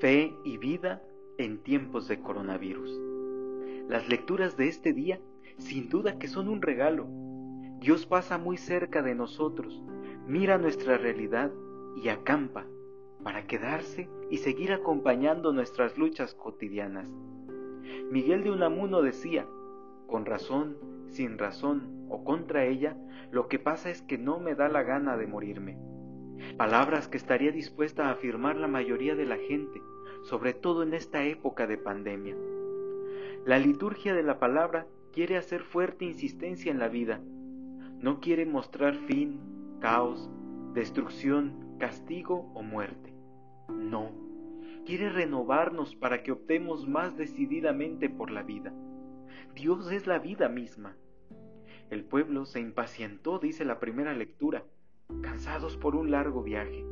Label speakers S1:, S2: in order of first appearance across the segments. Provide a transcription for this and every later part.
S1: Fe y vida en tiempos de coronavirus. Las lecturas de este día sin duda que son un regalo. Dios pasa muy cerca de nosotros, mira nuestra realidad y acampa para quedarse y seguir acompañando nuestras luchas cotidianas. Miguel de Unamuno decía, con razón, sin razón o contra ella, lo que pasa es que no me da la gana de morirme. Palabras que estaría dispuesta a afirmar la mayoría de la gente, sobre todo en esta época de pandemia. La liturgia de la palabra quiere hacer fuerte insistencia en la vida. No quiere mostrar fin, caos, destrucción, castigo o muerte. No. Quiere renovarnos para que optemos más decididamente por la vida. Dios es la vida misma. El pueblo se impacientó, dice la primera lectura, cansados por un largo viaje.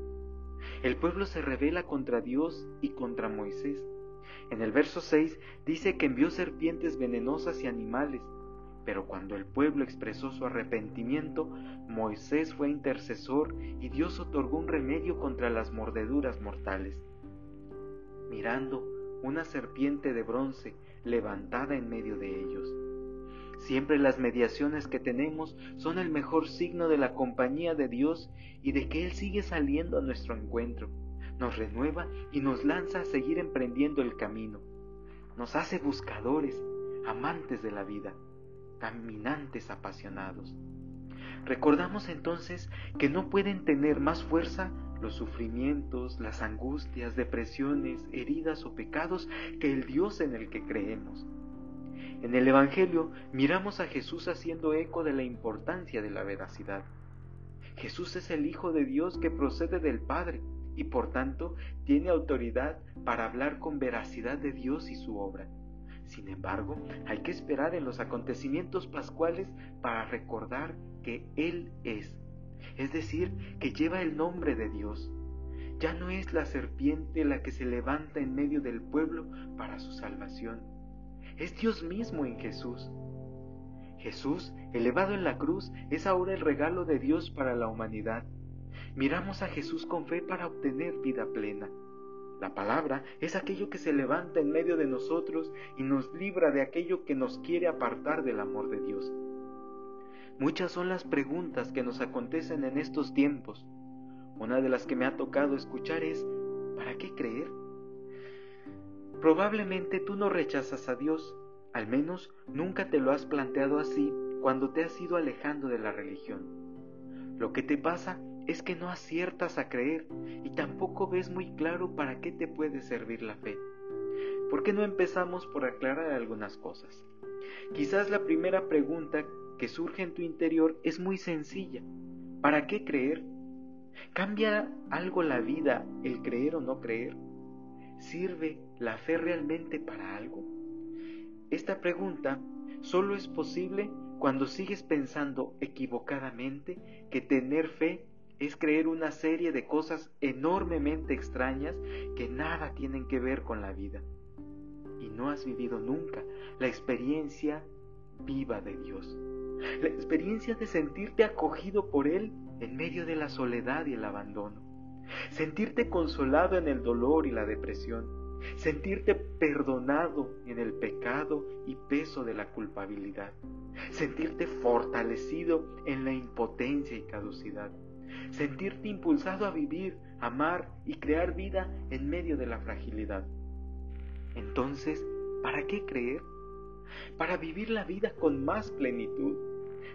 S1: El pueblo se revela contra Dios y contra Moisés. En el verso 6 dice que envió serpientes venenosas y animales, pero cuando el pueblo expresó su arrepentimiento, Moisés fue intercesor y Dios otorgó un remedio contra las mordeduras mortales. Mirando una serpiente de bronce levantada en medio de ellos. Siempre las mediaciones que tenemos son el mejor signo de la compañía de Dios y de que Él sigue saliendo a nuestro encuentro. Nos renueva y nos lanza a seguir emprendiendo el camino. Nos hace buscadores, amantes de la vida, caminantes apasionados. Recordamos entonces que no pueden tener más fuerza los sufrimientos, las angustias, depresiones, heridas o pecados que el Dios en el que creemos. En el Evangelio miramos a Jesús haciendo eco de la importancia de la veracidad. Jesús es el Hijo de Dios que procede del Padre y por tanto tiene autoridad para hablar con veracidad de Dios y su obra. Sin embargo, hay que esperar en los acontecimientos pascuales para recordar que Él es, es decir, que lleva el nombre de Dios. Ya no es la serpiente la que se levanta en medio del pueblo para su salvación es Dios mismo en Jesús. Jesús, elevado en la cruz, es ahora el regalo de Dios para la humanidad. Miramos a Jesús con fe para obtener vida plena. La palabra es aquello que se levanta en medio de nosotros y nos libra de aquello que nos quiere apartar del amor de Dios. Muchas son las preguntas que nos acontecen en estos tiempos. Una de las que me ha tocado escuchar es, ¿para qué creer? Probablemente tú no rechazas a Dios, al menos nunca te lo has planteado así cuando te has ido alejando de la religión. Lo que te pasa es que no aciertas a creer y tampoco ves muy claro para qué te puede servir la fe. ¿Por qué no empezamos por aclarar algunas cosas? Quizás la primera pregunta que surge en tu interior es muy sencilla. ¿Para qué creer? ¿Cambia algo la vida el creer o no creer? ¿Sirve la fe realmente para algo? Esta pregunta solo es posible cuando sigues pensando equivocadamente que tener fe es creer una serie de cosas enormemente extrañas que nada tienen que ver con la vida. Y no has vivido nunca la experiencia viva de Dios. La experiencia de sentirte acogido por Él en medio de la soledad y el abandono sentirte consolado en el dolor y la depresión, sentirte perdonado en el pecado y peso de la culpabilidad, sentirte fortalecido en la impotencia y caducidad, sentirte impulsado a vivir, amar y crear vida en medio de la fragilidad. Entonces, ¿para qué creer? Para vivir la vida con más plenitud,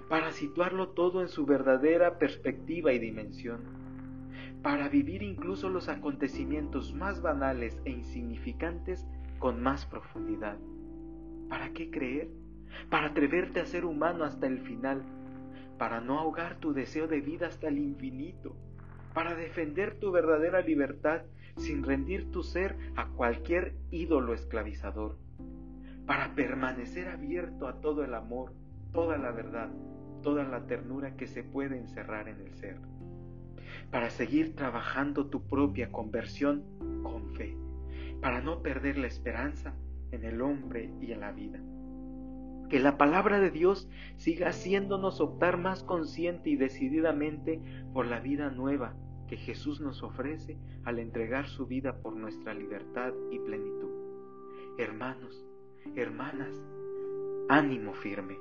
S1: para situarlo todo en su verdadera perspectiva y dimensión para vivir incluso los acontecimientos más banales e insignificantes con más profundidad. ¿Para qué creer? Para atreverte a ser humano hasta el final, para no ahogar tu deseo de vida hasta el infinito, para defender tu verdadera libertad sin rendir tu ser a cualquier ídolo esclavizador, para permanecer abierto a todo el amor, toda la verdad, toda la ternura que se puede encerrar en el ser para seguir trabajando tu propia conversión con fe, para no perder la esperanza en el hombre y en la vida. Que la palabra de Dios siga haciéndonos optar más consciente y decididamente por la vida nueva, que Jesús nos ofrece al entregar su vida por nuestra libertad y plenitud. Hermanos, hermanas, ánimo firme.